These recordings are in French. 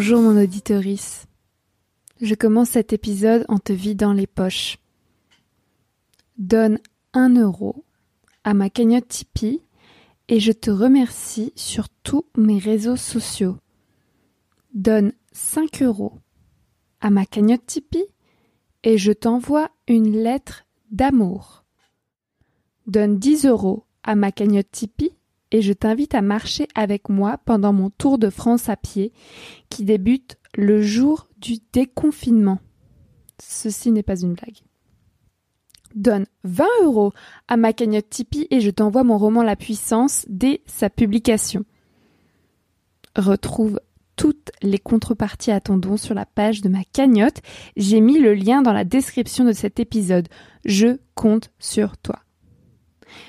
Bonjour mon auditorice. Je commence cet épisode en te vidant les poches. Donne un euro à ma cagnotte Tipeee et je te remercie sur tous mes réseaux sociaux. Donne 5 euros à ma cagnotte Tipeee et je t'envoie une lettre d'amour. Donne 10 euros à ma cagnotte Tipeee et je t'invite à marcher avec moi pendant mon tour de France à pied qui débute le jour du déconfinement. Ceci n'est pas une blague. Donne 20 euros à ma cagnotte Tipeee et je t'envoie mon roman La Puissance dès sa publication. Retrouve toutes les contreparties à ton don sur la page de ma cagnotte. J'ai mis le lien dans la description de cet épisode. Je compte sur toi.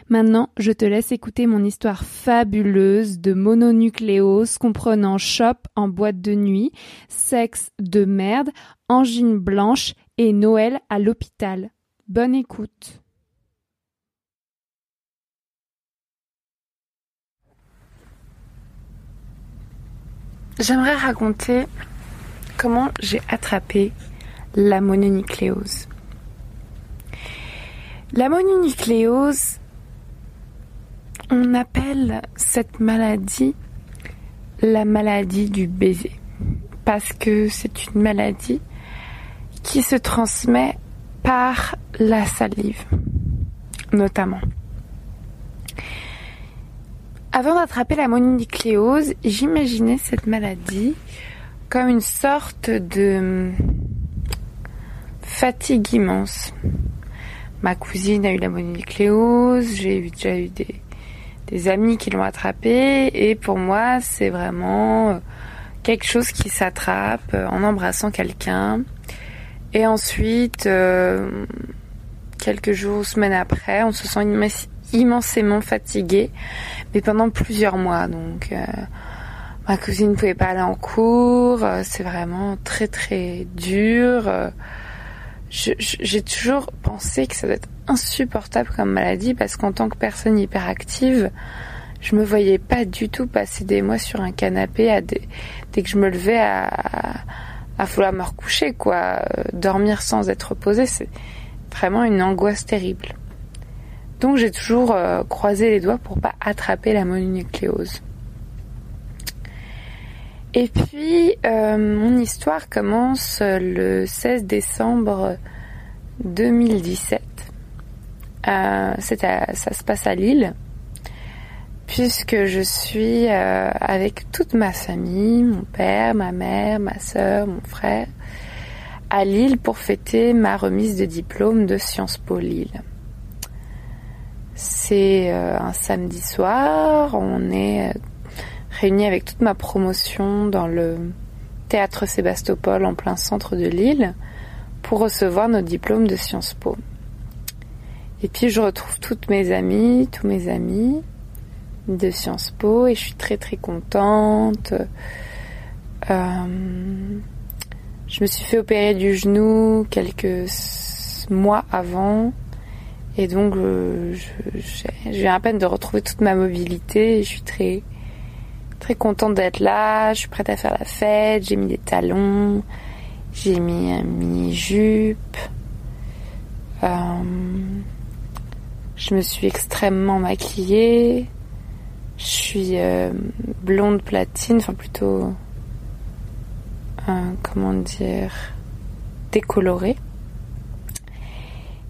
Maintenant, je te laisse écouter mon histoire fabuleuse de mononucléose comprenant shop en boîte de nuit, sexe de merde, angine blanche et Noël à l'hôpital. Bonne écoute. J'aimerais raconter comment j'ai attrapé la mononucléose. La mononucléose, on appelle cette maladie la maladie du baiser parce que c'est une maladie qui se transmet par la salive notamment. Avant d'attraper la mononucléose, j'imaginais cette maladie comme une sorte de fatigue immense. Ma cousine a eu la mononucléose, j'ai déjà eu des, des amis qui l'ont attrapé. Et pour moi c'est vraiment euh, quelque chose qui s'attrape euh, en embrassant quelqu'un. Et ensuite euh, quelques jours ou semaines après on se sent immensément fatigué mais pendant plusieurs mois. Donc ma cousine ne pouvait pas aller en cours c'est vraiment très très dur. J'ai toujours pensé que ça doit être insupportable comme maladie parce qu'en tant que personne hyperactive, je me voyais pas du tout passer des mois sur un canapé à dès que je me levais à, à, vouloir me recoucher quoi, euh, dormir sans être reposée, c'est vraiment une angoisse terrible. Donc j'ai toujours euh, croisé les doigts pour pas attraper la mononucléose. Et puis, euh, mon histoire commence le 16 décembre 2017. Euh, ça se passe à Lille, puisque je suis euh, avec toute ma famille, mon père, ma mère, ma soeur, mon frère, à Lille pour fêter ma remise de diplôme de Sciences Po Lille. C'est un samedi soir, on est réunie avec toute ma promotion dans le théâtre Sébastopol en plein centre de Lille pour recevoir nos diplômes de Sciences Po. Et puis je retrouve toutes mes amies, tous mes amis de Sciences Po et je suis très très contente. Euh, je me suis fait opérer du genou quelques mois avant et donc euh, j'ai à peine de retrouver toute ma mobilité et je suis très très contente d'être là, je suis prête à faire la fête, j'ai mis des talons, j'ai mis un mini-jupe. Euh, je me suis extrêmement maquillée. Je suis euh, blonde platine, enfin plutôt, euh, comment dire, décolorée.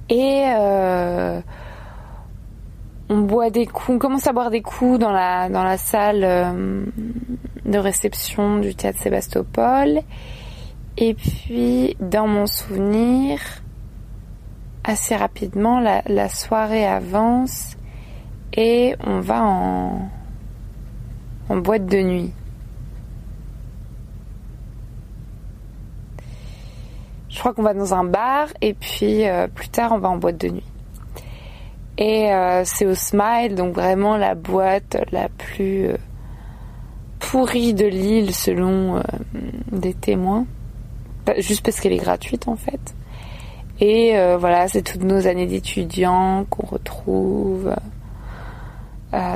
Et on boit des coups, on commence à boire des coups dans la dans la salle euh, de réception du théâtre Sébastopol. Et puis, dans mon souvenir, assez rapidement, la, soirée avance et on va en, boîte de nuit. Je crois qu'on va dans un bar et puis euh, plus tard on va en boîte de nuit. Et euh, c'est au Smile, donc vraiment la boîte la plus euh, pourrie de l'île selon des témoins. Juste parce qu'elle est gratuite en fait. Et voilà, c'est toutes nos années d'étudiants qu'on retrouve.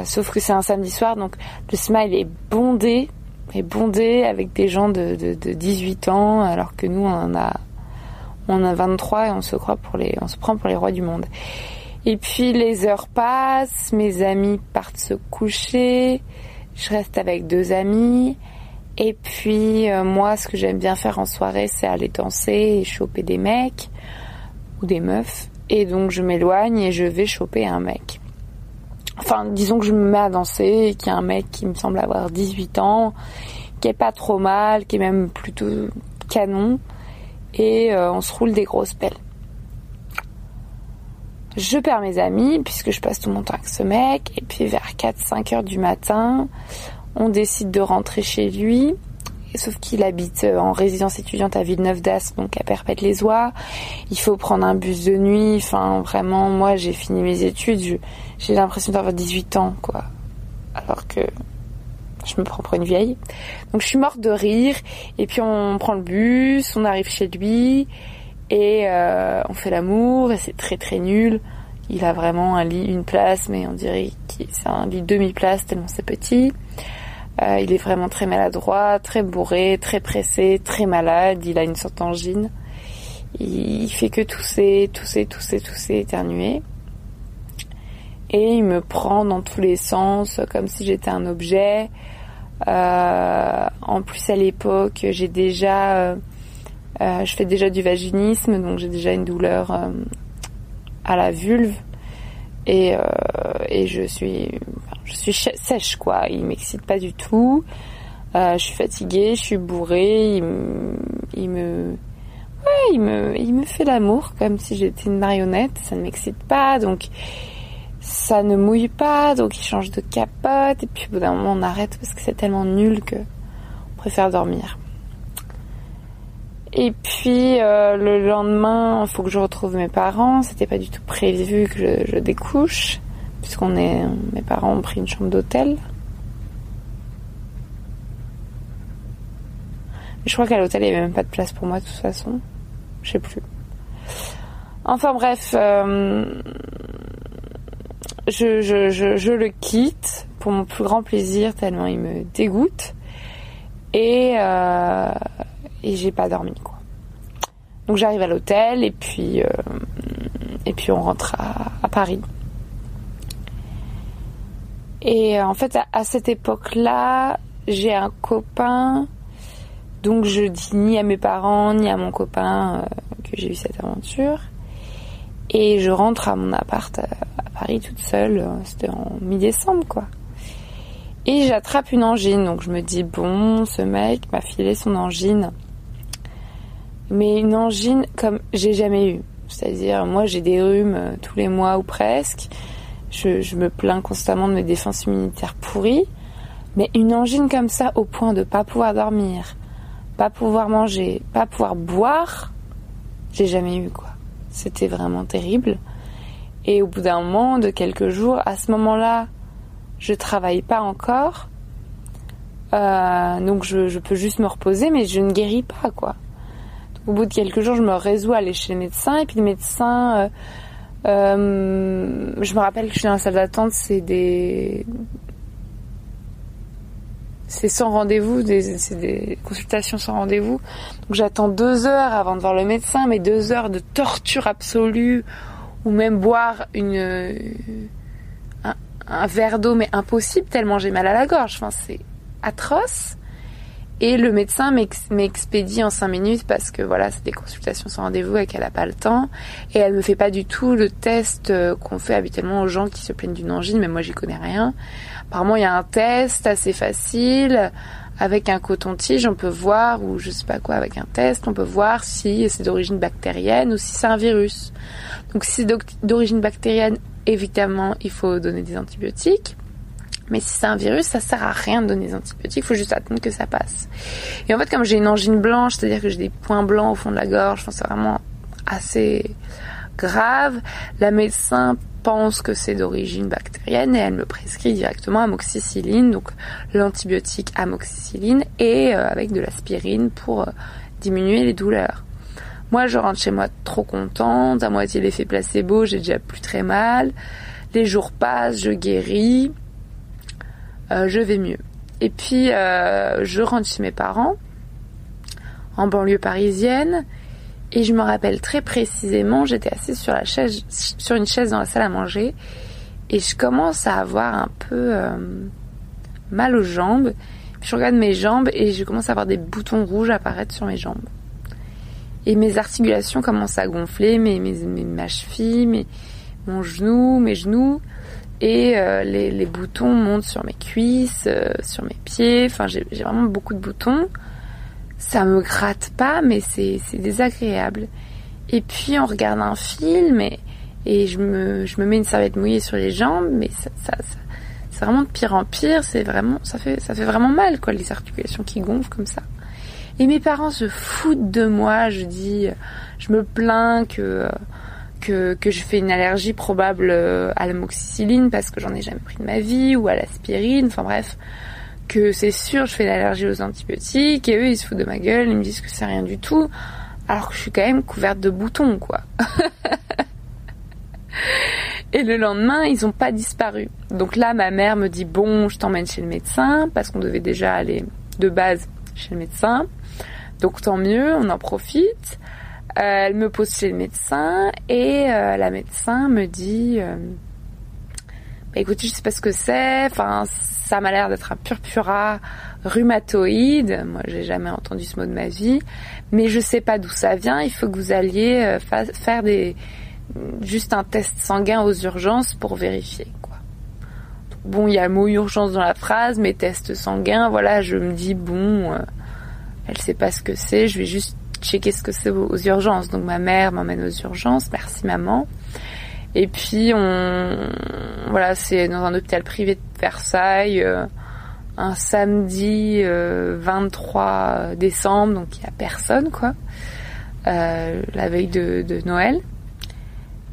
sauf que c'est un samedi soir, donc le Smile est bondé. est bondé avec des gens de, de, 18 ans, alors que nous, on en a, on a 23 et on se croit pour les, on se prend pour les rois du monde. Et puis les heures passent, mes amis partent se coucher, je reste avec deux amis. Et puis euh, moi, ce que j'aime bien faire en soirée, c'est aller danser et choper des mecs des meufs. Et donc je m'éloigne et je vais choper un mec. Enfin, disons que je me mets à danser qu'il y a un mec qui me semble avoir 18 ans, qui est pas trop mal, qui est même plutôt canon. Et euh, on se roule des grosses pelles. Je perds mes amis puisque je passe tout mon temps avec ce mec. Et puis vers 4-5 heures du matin, on décide de rentrer chez lui. Sauf qu'il habite euh, en résidence étudiante à Villeneuve d'Ascq, donc à Perpète-les-Oies. Il faut prendre un bus de nuit. Enfin, vraiment, moi, j'ai fini mes études. J'ai l'impression d'avoir 18 ans, quoi. Alors que je me prends pour une vieille. Donc je suis morte de rire. Et puis on prend le bus, on arrive chez lui et euh, on fait l'amour et c'est très très nul. Il a vraiment un lit, une place, mais on dirait que c'est un lit demi-place tellement c'est petit. Euh, il est vraiment très maladroit, très bourré, très pressé, très malade. Il a une sorte d'angine. Il fait que tousser, tousser, tousser, tousser, éternuer. Et il me prend dans tous les sens, comme si j'étais un objet. Euh, en plus, à l'époque, j'ai déjà euh, je fais déjà du vaginisme, donc j'ai déjà une douleur à la vulve et je suis je suis sèche quoi. Il m'excite pas du tout. je suis fatiguée, je suis bourrée. Il, me, ouais, il me il me fait l'amour comme si j'étais une marionnette. Ça ne m'excite pas, donc ça ne mouille pas, donc il change de capote et puis au bout d'un moment on arrête parce que c'est tellement nul que on préfère dormir. Et puis euh, le lendemain, faut que je retrouve mes parents. C'était pas du tout prévu que je, découche, puisqu'on est, mes parents ont pris une chambre d'hôtel. Je crois qu'à l'hôtel il n'y avait même pas de place pour moi de toute façon. Je sais plus. Enfin bref, euh, je, je, je, je, le quitte pour mon plus grand plaisir tellement il me dégoûte. Et euh, et j'ai pas dormi quoi. Donc j'arrive à l'hôtel et puis euh, et puis on rentre à, Paris. Et euh, en fait à, cette époque-là, j'ai un copain donc je dis ni à mes parents ni à mon copain euh, que j'ai eu cette aventure. Et je rentre à mon appart à, Paris toute seule, c'était en mi-décembre quoi. Et j'attrape une angine, donc je me dis bon, ce mec m'a filé son angine mais une angine comme j'ai jamais eu. C'est-à-dire, moi, j'ai des rhumes euh, tous les mois ou presque. Je, me plains constamment de mes défenses immunitaires pourries. Mais une angine comme ça, au point de pas pouvoir dormir, pas pouvoir manger, pas pouvoir boire, j'ai jamais eu quoi. C'était vraiment terrible. Et au bout d'un moment, de quelques jours, à ce moment-là, je travaille pas encore. Euh, donc je, je, peux juste me reposer, mais je ne guéris pas quoi au bout de quelques jours, je me résous à aller chez le médecin. Et puis le médecin, euh, euh, je me rappelle que je suis dans la salle d'attente, c'est des... C'est sans rendez-vous, c'est des consultations sans rendez-vous. Donc j'attends deux heures avant de voir le médecin, mais deux heures de torture absolue, ou même boire une, un, un verre d'eau, mais impossible tellement j'ai mal à la gorge. Enfin, c'est atroce. Et le médecin m'expédie en 5 minutes parce que voilà, c'est des consultations sans rendez-vous et qu'elle n'a pas le temps. Et elle me fait pas du tout le test euh, qu'on fait habituellement aux gens qui se plaignent d'une angine, mais moi j'y connais rien. Apparemment, il y a un test assez facile avec un coton-tige, on peut voir, ou je sais pas quoi, avec un test, on peut voir si c'est d'origine bactérienne ou si c'est un virus. Donc si c'est d'origine bactérienne, évidemment, il faut donner des antibiotiques. Mais si c'est un virus, ça sert à rien de donner des antibiotiques, il faut juste attendre que ça passe. Et en fait, comme j'ai une angine blanche, c'est-à-dire que j'ai des points blancs au fond de la gorge, c'est vraiment assez grave, la médecin pense que c'est d'origine bactérienne et elle me prescrit directement amoxicilline, donc l'antibiotique amoxicilline et euh, avec de l'aspirine pour euh, diminuer les douleurs. Moi, je rentre chez moi trop contente, à moitié l'effet placebo, j'ai déjà plus très mal. Les jours passent, je guéris. Euh, je vais mieux. Et puis je rentre chez mes parents en banlieue parisienne et je me rappelle très précisément, j'étais assise sur la chaise, sur une chaise dans la salle à manger, et je commence à avoir un peu euh, mal aux jambes. je regarde mes jambes et je commence à avoir des boutons rouges apparaître sur mes jambes. Et mes articulations commencent à gonfler, mes, mes, ma cheville, mes, mon genou, mes genoux. Et euh, les, les, boutons montent sur mes cuisses, euh, sur mes pieds. Enfin, j'ai vraiment beaucoup de boutons ça me gratte pas, mais c'est désagréable. Et puis on regarde un film et, et je, me, je me mets une serviette mouillée sur les jambes, mais ça, ça, c'est vraiment de pire en pire. C'est vraiment, ça fait, ça fait vraiment mal, quoi, les articulations qui gonflent comme ça. Et mes parents se foutent de moi. Je dis, je me plains que que, que je fais une allergie probable à l'amoxicilline parce que j'en ai jamais pris de ma vie ou à l'aspirine. Enfin bref, que c'est sûr, je fais l'allergie aux antibiotiques, et eux, ils se foutent de ma gueule, ils me disent que c'est rien du tout, alors que je suis quand même couverte de boutons, quoi. et le lendemain, ils ont pas disparu. Donc là, ma mère me dit, bon, je t'emmène chez le médecin, parce qu'on devait déjà aller de base chez le médecin. Donc tant mieux, on en profite. Euh, elle me pose chez le médecin, et euh, la médecin me dit... Euh, bah, écoutez, je sais pas ce que c'est. Enfin, ça m'a l'air d'être un purpura rhumatoïde. Moi, j'ai jamais entendu ce mot de ma vie, mais je sais pas d'où ça vient. Il faut que vous alliez faire des juste un test sanguin aux urgences pour vérifier quoi. bon, il y a le mot urgence dans la phrase, mais test sanguin, voilà, je me dis bon, elle sait pas ce que c'est, je vais juste checker ce que c'est aux urgences. Donc ma mère m'emmène aux urgences, merci maman. Et puis on voilà, c'est dans un hôpital privé de Versailles euh, un samedi 23 euh, décembre, donc il y a personne quoi. Euh, la veille de, Noël.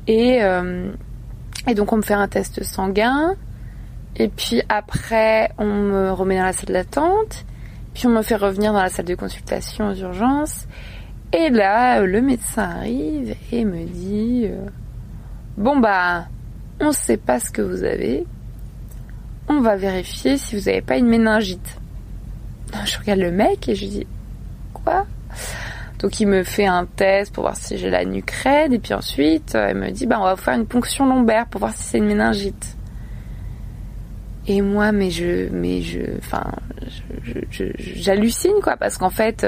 Et donc on me fait un test sanguin et puis après on me remet dans la salle d'attente, puis on me fait revenir dans la salle de consultation aux urgences. Et là, le médecin arrive et me dit Bon bah, on sait pas ce que vous avez. On va vérifier si vous n'avez pas une méningite. Je regarde le mec et je dis quoi? Donc il me fait un test pour voir si j'ai la nuque et puis ensuite il me dit bah on va vous faire une ponction lombaire pour voir si c'est une méningite. Et moi mais je mais je enfin j'hallucine quoi parce qu'en fait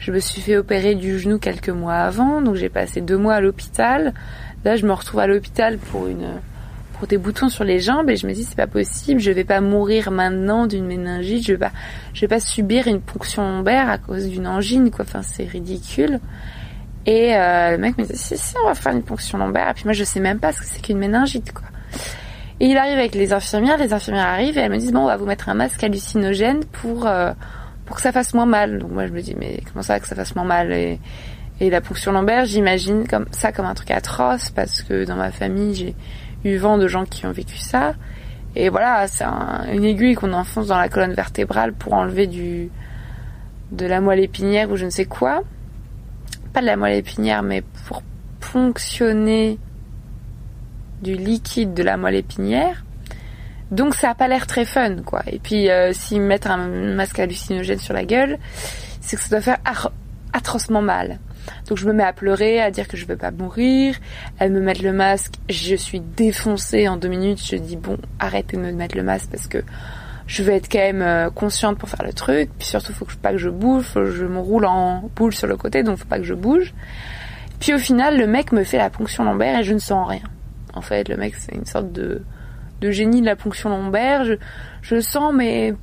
je me suis fait opérer du genou quelques mois avant donc j'ai passé deux mois à l'hôpital Là, je me retrouve à l'hôpital pour une pour des boutons sur les jambes et je me dis c'est pas possible, je vais pas mourir maintenant d'une méningite, je vais pas je vais pas subir une ponction lombaire à cause d'une angine quoi. Enfin, c'est ridicule. Et euh, le mec me dit si si on va faire une ponction lombaire et puis moi je sais même pas ce que c'est qu'une méningite quoi. Et il arrive avec les infirmières, les infirmières arrivent et elles me disent bon on va vous mettre un masque hallucinogène pour euh, pour que ça fasse moins mal. Donc moi je me dis mais comment ça que ça fasse moins mal et la ponction lombaire, j'imagine comme ça comme un truc atroce parce que dans ma famille, j'ai eu vent de gens qui ont vécu ça. Et voilà, c'est une aiguille qu'on enfonce dans la colonne vertébrale pour enlever de la moelle épinière ou je ne sais quoi. Pas de la moelle épinière, mais pour ponctionner du liquide de la moelle épinière. Donc ça a pas l'air très fun, quoi. Et puis euh, s'ils mettent un masque hallucinogène sur la gueule, c'est que ça doit faire atrocement mal. Donc je me mets à pleurer, à dire que je vais pas mourir. Elle me met le masque, je suis défoncée en deux minutes. Je dis bon, arrêtez de me mettre le masque parce que je vais être quand même euh, consciente pour faire le truc. Puis surtout, faut pas que je bouge, que je me roule en boule sur le côté, donc faut pas que je bouge. Puis au final, le mec me fait la ponction lombaire et je ne sens rien. En fait, le mec, c'est une sorte de, de génie de la ponction lombaire. Je, je sens, mais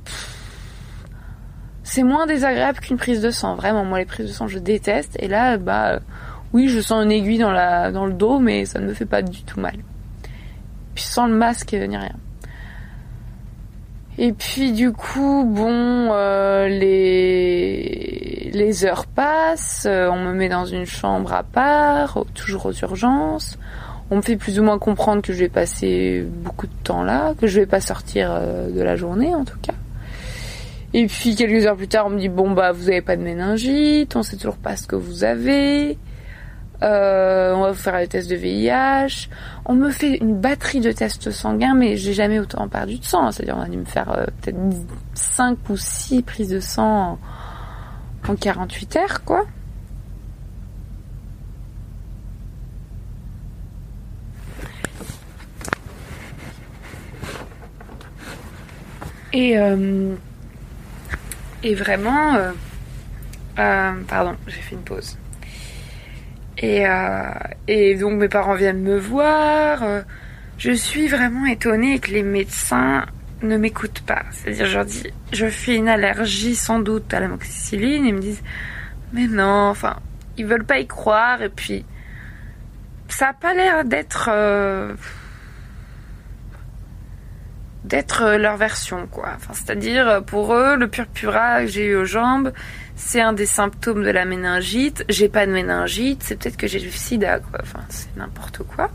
c'est moins désagréable qu'une prise de sang. Vraiment, moi les prises de sang je déteste. Et là, bah euh, oui, je sens une aiguille dans la dans le dos, mais ça ne me fait pas du tout mal. Puis sans le masque ni rien. Et puis du coup, bon, euh, les les heures passent, euh, on me met dans une chambre à part, toujours aux urgences. On me fait plus ou moins comprendre que je vais passer beaucoup de temps là, que je vais pas sortir de la journée en tout cas. Et puis quelques heures plus tard, on me dit bon bah vous avez pas de méningite, on sait toujours pas ce que vous avez. Euh, on va faire les tests de VIH. On me fait une batterie de tests sanguins, mais j'ai jamais autant perdu de sang. C'est-à-dire, on a dû me faire euh, peut-être 5 ou 6 prises de sang en 48 heures, quoi. Et, euh, et vraiment, euh, euh, pardon, j'ai fait une pause. Et, et donc mes parents viennent me voir. je suis vraiment étonnée que les médecins ne m'écoutent pas. C'est-à-dire, je leur dis, je fais une allergie sans doute à la moxicilline. Ils me disent, mais non, enfin, ils veulent pas y croire. Et puis, ça a pas l'air d'être d'être euh, leur version, quoi. C'est-à-dire, euh, pour eux, le purpura que j'ai eu aux jambes, c'est un des symptômes de la méningite. J'ai pas de méningite, c'est peut-être que j'ai du sida, quoi. Enfin, c'est n'importe quoi.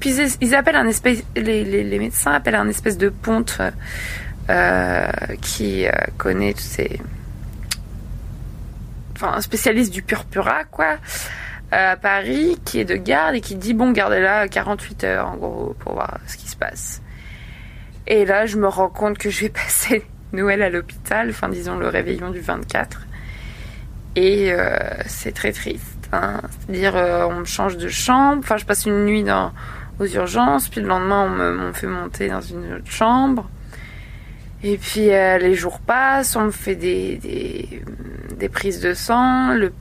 Puis ils appellent un espèce, les, les, médecins appellent un espèce de ponte euh, qui connaît tous ces, enfin, un spécialiste du purpura, quoi. À Paris, qui est de garde et qui dit bon, gardez-la 48 heures en gros pour voir ce qui se passe. Et là, je me rends compte que je vais passer Noël à l'hôpital, enfin disons le réveillon du 24. Et euh, c'est très triste. Hein. C'est-à-dire, euh, on me change de chambre. Enfin, je passe une nuit dans, aux urgences, puis le lendemain, on me, fait monter dans une autre chambre. Et puis euh, les jours passent, on me fait des, des, des prises de sang, le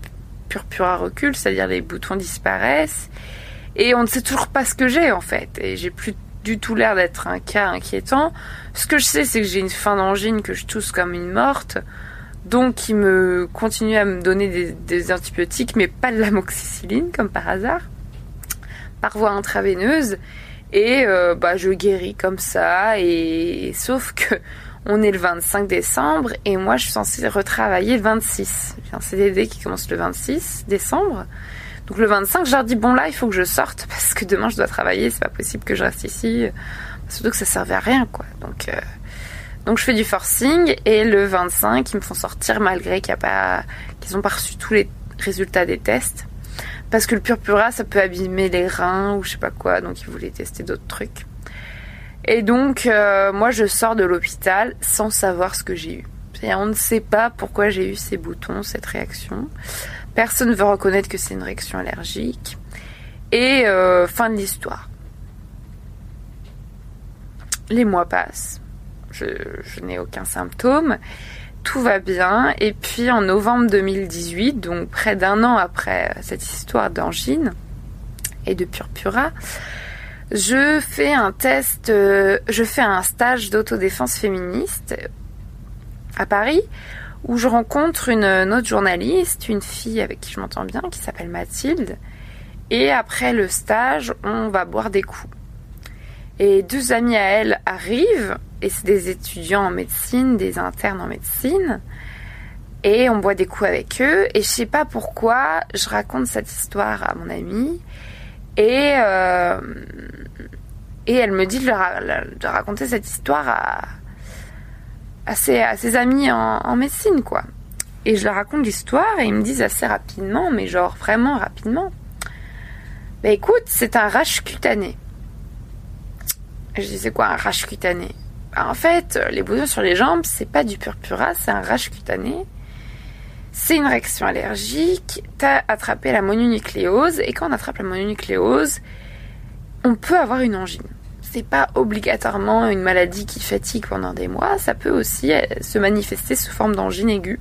purpura recule, c'est-à-dire les boutons disparaissent. Et on ne sait toujours pas ce que j'ai en fait. Et j'ai plus du tout l'air d'être un cas inquiétant. Ce que je sais, c'est que j'ai une fin d'angine, que je tousse comme une morte. Donc, il me continue à me donner des, antibiotiques, mais pas de l'amoxicilline, comme par hasard, par voie intraveineuse. Et euh, bah, je guéris comme ça. Et sauf que on est le 25 décembre et moi, je suis censée retravailler le 26. J'ai un CDD qui commence le 26 décembre. Donc le 25, je leur dis bon là, il faut que je sorte parce que demain je dois travailler, c'est pas possible que je reste ici. Surtout que ça servait à rien quoi. Donc euh, donc je fais du forcing et le 25, ils me font sortir malgré qu'il y a pas qu'ils ont pas reçu tous les résultats des tests parce que le purpura ça peut abîmer les reins ou je sais pas quoi. Donc ils voulaient tester d'autres trucs. Et donc euh, moi je sors de l'hôpital sans savoir ce que j'ai eu. On ne sait pas pourquoi j'ai eu ces boutons, cette réaction. Personne ne veut reconnaître que c'est une réaction allergique. Et euh, fin de l'histoire. Les mois passent. Je, n'ai aucun symptôme. Tout va bien. Et puis en novembre 2018, donc près d'un an après cette histoire d'angine et de purpura, je fais un test, euh, je fais un stage d'autodéfense féministe à Paris où je rencontre une, autre journaliste, une fille avec qui je m'entends bien, qui s'appelle Mathilde. Et après le stage, on va boire des coups. Et deux amis à elle arrivent, et c'est des étudiants en médecine, des internes en médecine. Et on boit des coups avec eux. Et je sais pas pourquoi, je raconte cette histoire à mon amie. Et, euh, et elle me dit de, de raconter cette histoire à, à ses, amis en, médecine, quoi. Et je leur raconte l'histoire et ils me disent assez rapidement, mais genre vraiment rapidement. Bah écoute, c'est un rash cutané. Je dis c'est quoi un rash cutané? Bah, En fait, les boutons sur les jambes, c'est pas du purpura, c'est un rash cutané. C'est une réaction allergique. T'as attrapé la mononucléose et quand on attrape la mononucléose, on peut avoir une angine c'est pas obligatoirement une maladie qui fatigue pendant des mois, ça peut aussi euh, se manifester sous forme d'angine aiguë.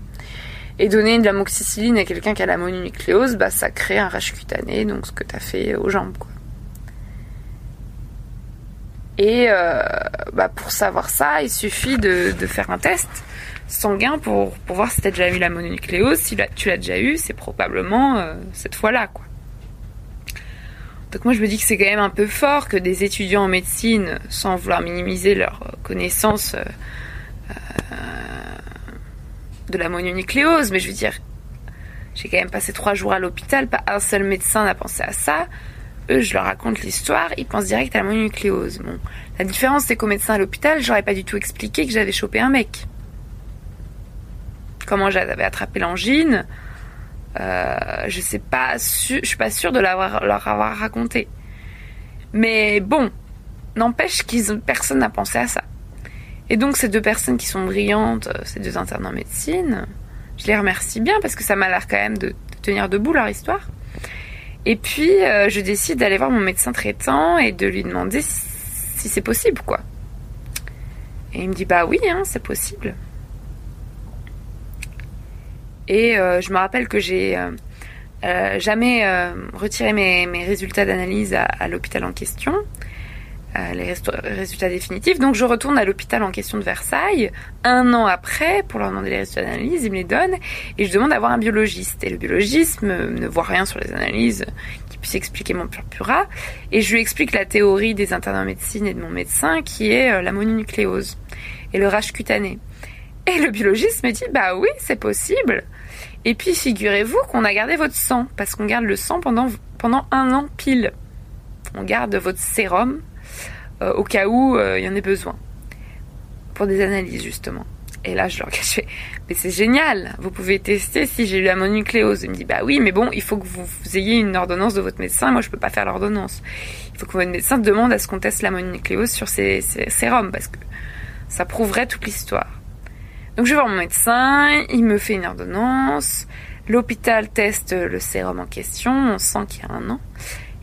Et donner de l'amoxicilline à quelqu'un qui a la mononucléose, bah, ça crée un rash cutané, donc ce que tu as fait aux jambes. Et euh, bah, pour savoir ça, il suffit de, faire un test sanguin pour, pour voir si tu as déjà eu la mononucléose. Si tu l'as déjà eu, c'est probablement euh, cette fois-là. quoi. Donc moi je me dis que c'est quand même un peu fort que des étudiants en médecine, sans vouloir minimiser leurs connaissances euh, euh, de la mononucléose, mais je veux dire, j'ai quand même passé trois jours à l'hôpital, pas un seul médecin n'a pensé à ça. Eux, je leur raconte l'histoire, ils pensent direct à la mononucléose. Bon, la différence c'est qu'au médecin à l'hôpital, j'aurais pas du tout expliqué que j'avais chopé un mec. Comment j'avais attrapé l'angine, je sais pas, je suis pas sûre de leur avoir raconté. Mais bon, n'empêche qu'ils, personne n'a pensé à ça. Et donc ces deux personnes qui sont brillantes, euh, ces deux internes en médecine, je les remercie bien parce que ça m'a l'air quand même de, tenir debout leur histoire. Et puis euh, je décide d'aller voir mon médecin traitant et de lui demander si, c'est possible quoi. Et il me dit bah oui, hein, c'est possible. Et euh, je me rappelle que j'ai jamais retiré mes, résultats d'analyse à l'hôpital en question. Euh, les résultats définitifs. Donc je retourne à l'hôpital en question de Versailles un an après pour leur demander les résultats d'analyse. Ils me les donnent et je demande d'avoir un biologiste. Et le biologiste ne voit rien sur les analyses qui puisse expliquer mon purpura. Et je lui explique la théorie des internes en médecine et de mon médecin qui est euh, la mononucléose et le rage cutané. Et le biologiste me dit bah oui c'est possible. Et puis figurez-vous qu'on a gardé votre sang parce qu'on garde le sang pendant pendant un an pile. On garde votre sérum euh, au cas où euh, il y en ait besoin. Pour des analyses, justement. Et là, je leur cache, mais c'est génial, vous pouvez tester si j'ai eu la mononucléose. Il me dit, bah oui, mais bon, il faut que vous, ayez une ordonnance de votre médecin. Moi, je peux pas faire l'ordonnance. Il faut que votre médecin demande à ce qu'on teste la mononucléose sur ces, sérums, parce que ça prouverait toute l'histoire. Donc, je vais voir mon médecin, il me fait une ordonnance. L'hôpital teste le sérum en question, on sent qu'il y a un an.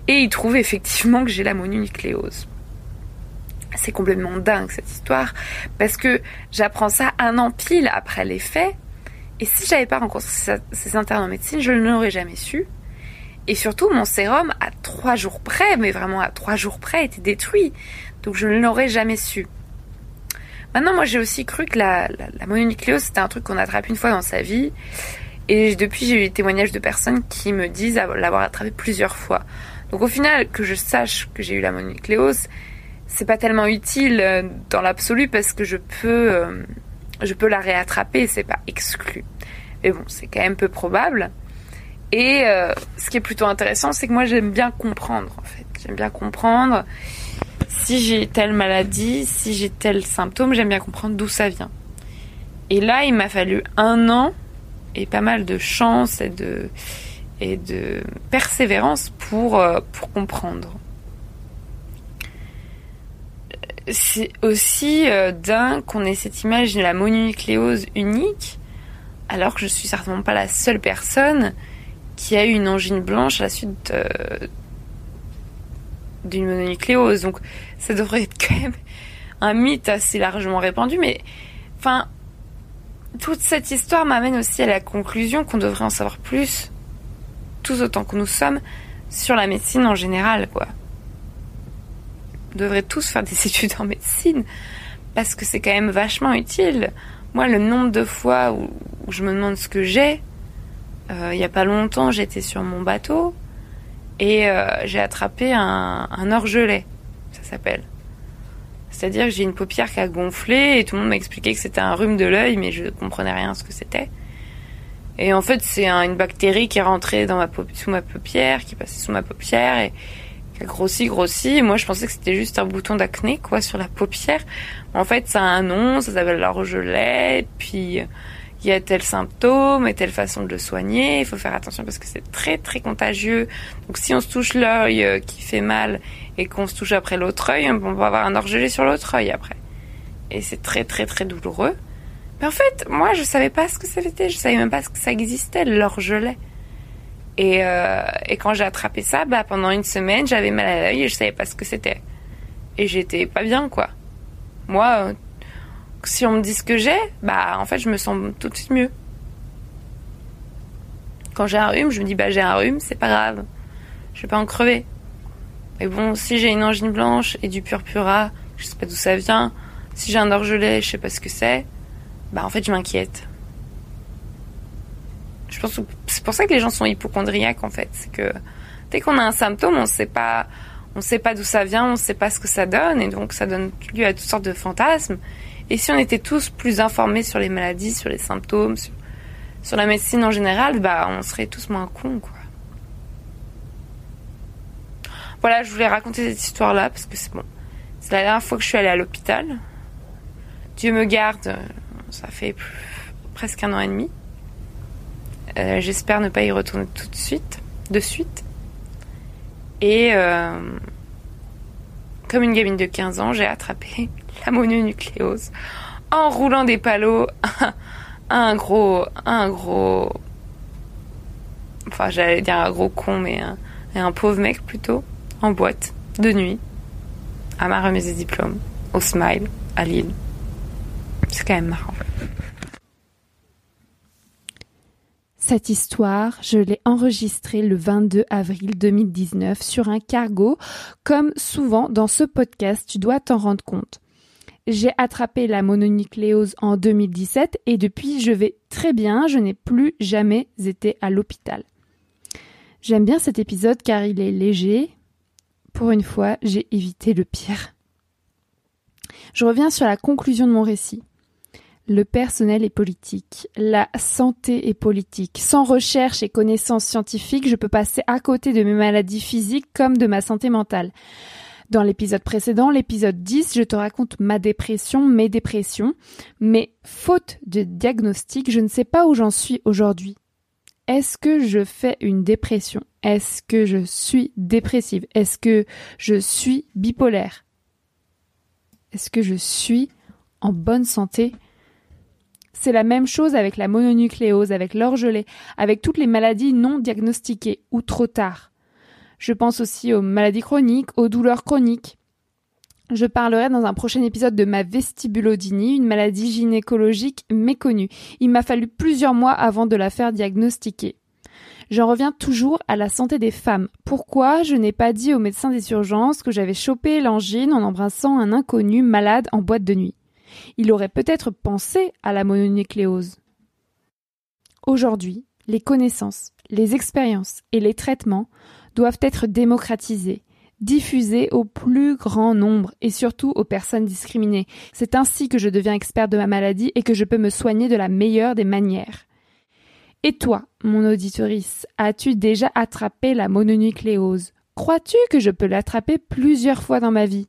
Et il trouve effectivement que j'ai la mononucléose. C'est complètement dingue cette histoire parce que j'apprends ça un an pile après les faits. Et si j'avais pas rencontré ces internes en médecine, je ne l'aurais jamais su. Et surtout, mon sérum, à trois jours près, mais vraiment à trois jours près, était détruit. Donc je ne l'aurais jamais su. Maintenant, moi, j'ai aussi cru que la, la, mononucléose, c'était un truc qu'on attrape une fois dans sa vie. Et depuis, j'ai eu des témoignages de personnes qui me disent l'avoir attrapé plusieurs fois. Donc au final, que je sache que j'ai eu la mononucléose, c'est pas tellement utile euh, dans l'absolu parce que je peux, euh, je peux la réattraper, c'est pas exclu. Mais bon, c'est quand même peu probable. Et euh, ce qui est plutôt intéressant, c'est que moi j'aime bien comprendre en fait. J'aime bien comprendre si j'ai telle maladie, si j'ai tel symptôme, j'aime bien comprendre d'où ça vient. Et là, il m'a fallu un an et pas mal de chance et de, et de persévérance pour, pour comprendre. c'est aussi euh, dingue qu'on ait cette image de la mononucléose unique, alors que je suis certainement pas la seule personne qui a eu une angine blanche à la suite euh, d'une mononucléose. Donc ça devrait être quand même un mythe assez largement répandu, mais enfin, toute cette histoire m'amène aussi à la conclusion qu'on devrait en savoir plus, tous autant que nous sommes, sur la médecine en général, quoi devrait tous faire des études en médecine parce que c'est quand même vachement utile. Moi, le nombre de fois où, je me demande ce que j'ai, euh, il n'y a pas longtemps, j'étais sur mon bateau et euh, j'ai attrapé un, un orgelet, ça s'appelle. C'est-à-dire que j'ai une paupière qui a gonflé et tout le monde m'a expliqué que c'était un rhume de l'œil, mais je comprenais rien ce que c'était. Et en fait, c'est une bactérie qui est rentrée dans ma sous ma paupière, qui est passée sous ma paupière et, grossi, grossi. Moi, je pensais que c'était juste un bouton d'acné, quoi, sur la paupière. En fait, ça a un nom, ça s'appelle l'orgelet, puis il y a tel symptôme et telle façon de le soigner. Il faut faire attention parce que c'est très, très contagieux. Donc, si on se touche l'œil euh, qui fait mal et qu'on se touche après l'autre œil, on va avoir un orgelet sur l'autre œil après. Et c'est très, très, très douloureux. Mais en fait, moi, je savais pas ce que c'était. Je savais même pas que ça existait, l'orgelet. Et, euh, et quand j'ai attrapé ça, bah, pendant une semaine, j'avais mal à l'œil et je savais pas ce que c'était. Et j'étais pas bien, quoi. Moi, euh, si on me dit ce que j'ai, bah, en fait, je me sens tout de suite mieux. Quand j'ai un rhume, je me dis, bah, j'ai un rhume, c'est pas grave. Je vais pas en crever. Mais bon, si j'ai une angine blanche et du purpura, je sais pas d'où ça vient. Si j'ai un orgelet, je sais pas ce que c'est. Bah, en fait, je m'inquiète. Je pense c'est pour ça que les gens sont hypochondriaques en fait. C'est que dès qu'on a un symptôme, on sait pas, on sait pas d'où ça vient, on sait pas ce que ça donne, et donc ça donne lieu à toutes sortes de fantasmes. Et si on était tous plus informés sur les maladies, sur les symptômes, sur, la médecine en général, bah on serait tous moins cons quoi. Voilà, je voulais raconter cette histoire-là parce que c'est bon. C'est la dernière fois que je suis allée à l'hôpital. Dieu me garde, ça fait presque un an et demi. Euh, j'espère ne pas y retourner tout de suite, de suite. Et euh, comme une gamine de 15 ans, j'ai attrapé la mononucléose en roulant des palos un gros, un gros, enfin j'allais dire un gros con, mais un, un pauvre mec plutôt, en boîte, de nuit, à ma remise des diplômes, au Smile, à Lille. C'est quand même marrant. Cette histoire, je l'ai enregistrée le 22 avril 2019 sur un cargo. Comme souvent dans ce podcast, tu dois t'en rendre compte. J'ai attrapé la mononucléose en 2017 et depuis je vais très bien, je n'ai plus jamais été à l'hôpital. J'aime bien cet épisode car il est léger. Pour une fois, j'ai évité le pire. Je reviens sur la conclusion de mon récit. Le personnel est politique, la santé est politique. Sans recherche et connaissances scientifiques, je peux passer à côté de mes maladies physiques comme de ma santé mentale. Dans l'épisode précédent, l'épisode 10, je te raconte ma dépression, mes dépressions, mais faute de diagnostic, je ne sais pas où j'en suis aujourd'hui. Est-ce que je fais une dépression? Est-ce que je suis dépressive? Est-ce que je suis bipolaire? Est-ce que je suis en bonne santé? C'est la même chose avec la mononucléose, avec l'orgelet, avec toutes les maladies non diagnostiquées ou trop tard. Je pense aussi aux maladies chroniques, aux douleurs chroniques. Je parlerai dans un prochain épisode de ma vestibulodynie, une maladie gynécologique méconnue. Il m'a fallu plusieurs mois avant de la faire diagnostiquer. J'en reviens toujours à la santé des femmes. Pourquoi je n'ai pas dit au médecin des urgences que j'avais chopé l'angine en embrassant un inconnu malade en boîte de nuit? Il aurait peut-être pensé à la mononucléose. Aujourd'hui, les connaissances, les expériences et les traitements doivent être démocratisés, diffusés au plus grand nombre et surtout aux personnes discriminées. C'est ainsi que je deviens expert de ma maladie et que je peux me soigner de la meilleure des manières. Et toi, mon auditorice, as-tu déjà attrapé la mononucléose? Crois-tu que je peux l'attraper plusieurs fois dans ma vie?